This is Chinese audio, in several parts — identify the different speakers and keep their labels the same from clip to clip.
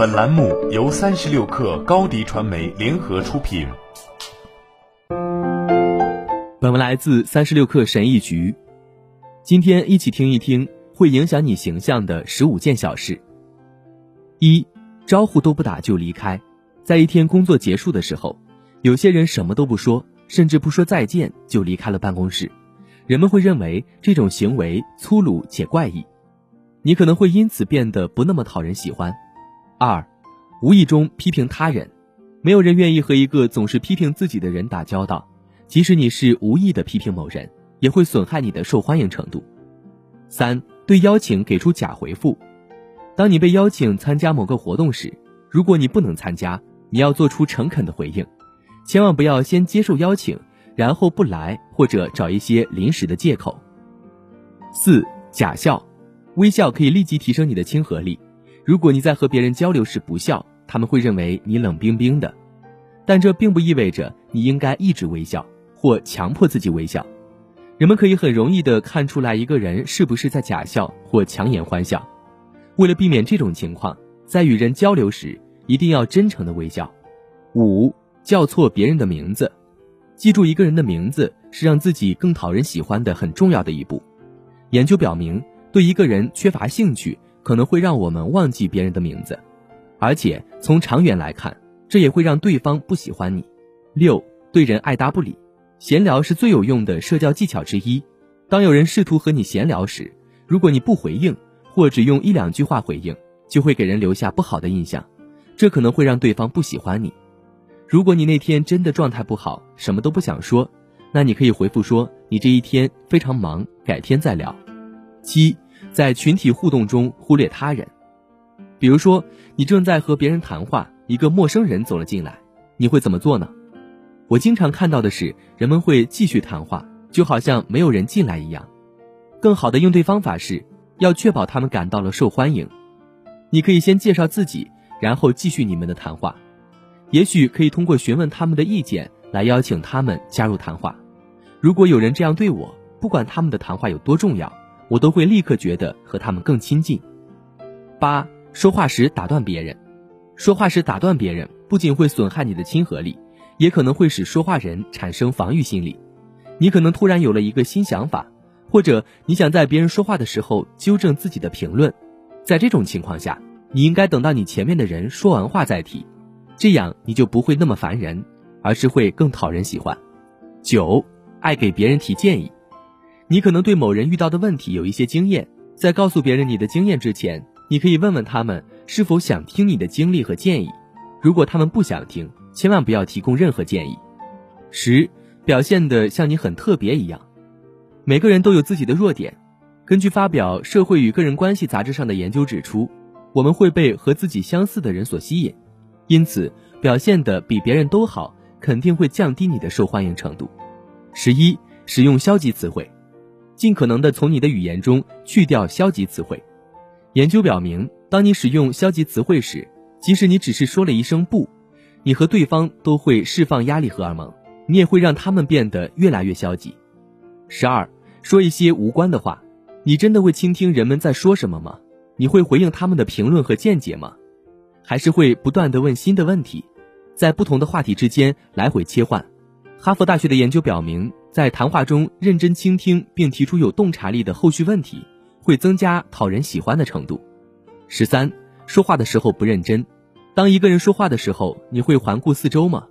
Speaker 1: 本栏目由三十六氪高低传媒联合出品。
Speaker 2: 本文来自三十六氪神译局。今天一起听一听会影响你形象的十五件小事。一，招呼都不打就离开。在一天工作结束的时候，有些人什么都不说，甚至不说再见就离开了办公室。人们会认为这种行为粗鲁且怪异，你可能会因此变得不那么讨人喜欢。二，无意中批评他人，没有人愿意和一个总是批评自己的人打交道，即使你是无意的批评某人，也会损害你的受欢迎程度。三，对邀请给出假回复，当你被邀请参加某个活动时，如果你不能参加，你要做出诚恳的回应，千万不要先接受邀请，然后不来或者找一些临时的借口。四，假笑，微笑可以立即提升你的亲和力。如果你在和别人交流时不笑，他们会认为你冷冰冰的，但这并不意味着你应该一直微笑或强迫自己微笑。人们可以很容易地看出来一个人是不是在假笑或强颜欢笑。为了避免这种情况，在与人交流时一定要真诚的微笑。五，叫错别人的名字，记住一个人的名字是让自己更讨人喜欢的很重要的一步。研究表明，对一个人缺乏兴趣。可能会让我们忘记别人的名字，而且从长远来看，这也会让对方不喜欢你。六，对人爱答不理，闲聊是最有用的社交技巧之一。当有人试图和你闲聊时，如果你不回应，或只用一两句话回应，就会给人留下不好的印象，这可能会让对方不喜欢你。如果你那天真的状态不好，什么都不想说，那你可以回复说你这一天非常忙，改天再聊。七。在群体互动中忽略他人，比如说你正在和别人谈话，一个陌生人走了进来，你会怎么做呢？我经常看到的是，人们会继续谈话，就好像没有人进来一样。更好的应对方法是，要确保他们感到了受欢迎。你可以先介绍自己，然后继续你们的谈话。也许可以通过询问他们的意见来邀请他们加入谈话。如果有人这样对我，不管他们的谈话有多重要。我都会立刻觉得和他们更亲近。八，说话时打断别人，说话时打断别人不仅会损害你的亲和力，也可能会使说话人产生防御心理。你可能突然有了一个新想法，或者你想在别人说话的时候纠正自己的评论，在这种情况下，你应该等到你前面的人说完话再提，这样你就不会那么烦人，而是会更讨人喜欢。九，爱给别人提建议。你可能对某人遇到的问题有一些经验，在告诉别人你的经验之前，你可以问问他们是否想听你的经历和建议。如果他们不想听，千万不要提供任何建议。十，表现的像你很特别一样。每个人都有自己的弱点。根据发表《社会与个人关系》杂志上的研究指出，我们会被和自己相似的人所吸引，因此表现的比别人都好，肯定会降低你的受欢迎程度。十一，使用消极词汇。尽可能的从你的语言中去掉消极词汇。研究表明，当你使用消极词汇时，即使你只是说了一声“不”，你和对方都会释放压力荷尔蒙，你也会让他们变得越来越消极。十二，说一些无关的话。你真的会倾听人们在说什么吗？你会回应他们的评论和见解吗？还是会不断的问新的问题，在不同的话题之间来回切换？哈佛大学的研究表明。在谈话中认真倾听并提出有洞察力的后续问题，会增加讨人喜欢的程度。十三，说话的时候不认真。当一个人说话的时候，你会环顾四周吗？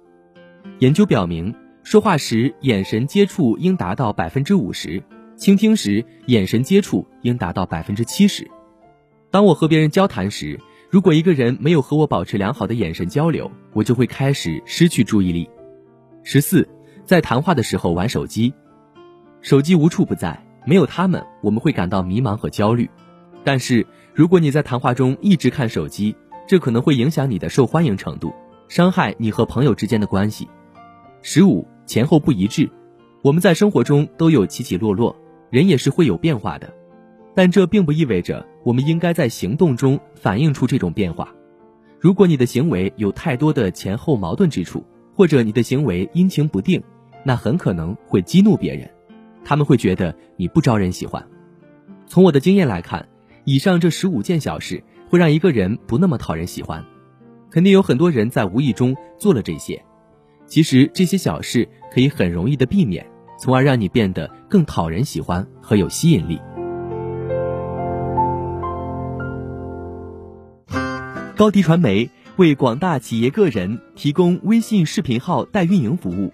Speaker 2: 研究表明，说话时眼神接触应达到百分之五十，倾听时眼神接触应达到百分之七十。当我和别人交谈时，如果一个人没有和我保持良好的眼神交流，我就会开始失去注意力。十四。在谈话的时候玩手机，手机无处不在，没有他们我们会感到迷茫和焦虑。但是如果你在谈话中一直看手机，这可能会影响你的受欢迎程度，伤害你和朋友之间的关系。十五前后不一致，我们在生活中都有起起落落，人也是会有变化的，但这并不意味着我们应该在行动中反映出这种变化。如果你的行为有太多的前后矛盾之处，或者你的行为阴晴不定。那很可能会激怒别人，他们会觉得你不招人喜欢。从我的经验来看，以上这十五件小事会让一个人不那么讨人喜欢，肯定有很多人在无意中做了这些。其实这些小事可以很容易的避免，从而让你变得更讨人喜欢和有吸引力。高迪传媒为广大企业个人提供微信视频号代运营服务，